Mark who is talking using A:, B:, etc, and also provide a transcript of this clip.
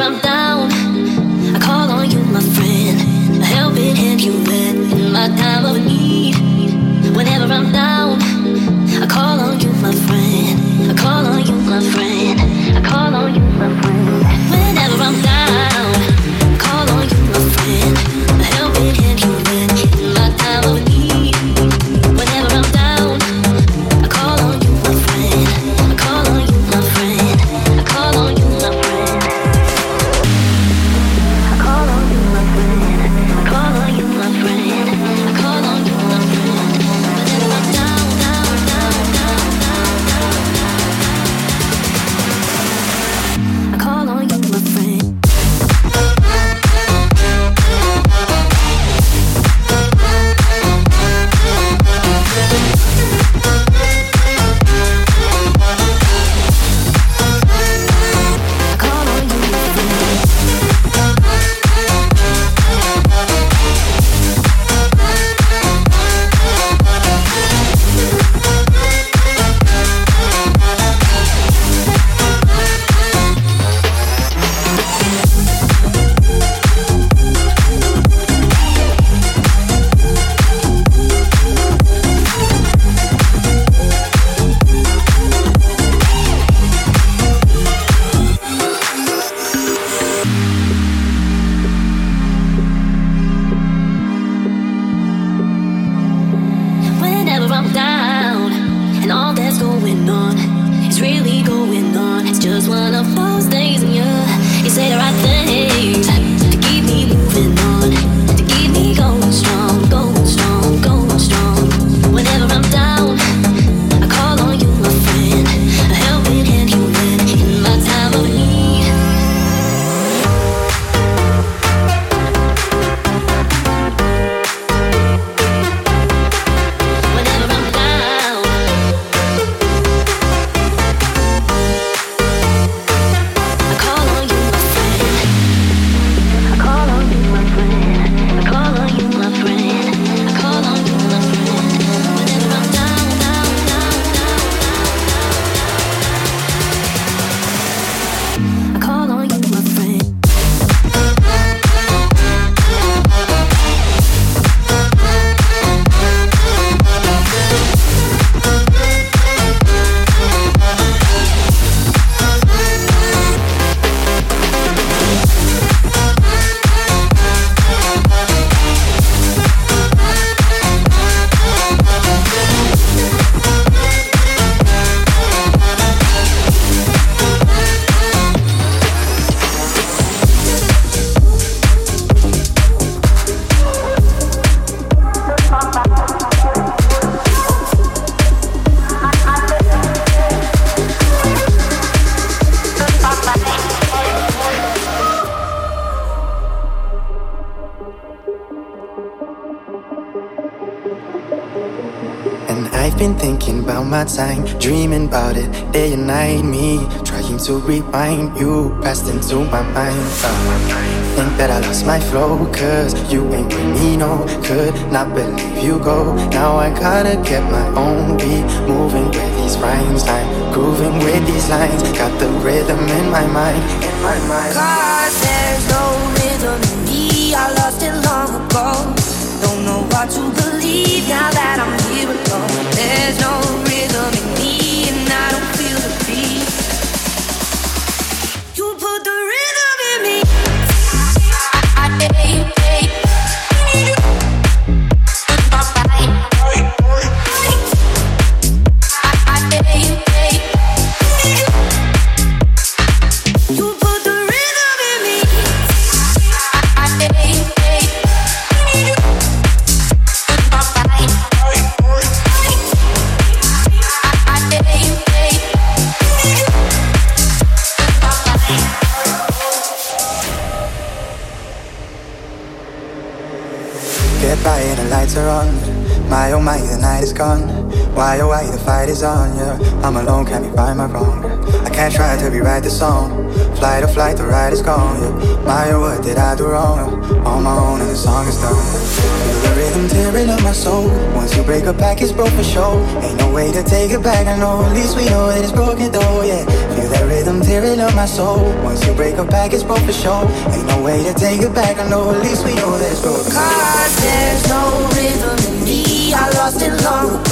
A: around down to rewind you passed into my mind. Uh, think that I lost my flow, cause you ain't with me, no. Could not believe you go. Now I gotta get my own beat, moving with these rhymes. I'm grooving with these lines, got the rhythm in my mind, in my mind.
B: There's no rhythm in me, I lost it long ago. Don't know what to believe now that I'm. There's no
A: My oh my, the night is gone. Why oh why, the fight is on, yeah. I'm alone, can't be right my wrong. I can't try to rewrite the song. Flight or flight, the ride is gone, yeah. My oh, what did I do wrong? On my own, and the song is done. Rhythm tearing up my soul. Once you break a back, it's broke for sure. Ain't no way to take it back, I know. At least we know that it's broken though, yeah. Feel that rhythm tearing up my soul. Once you break a back, it's broke for sure. Ain't no way to take it back, I know. At least we know that it's broken.
B: Cause there's no rhythm in me. I lost it long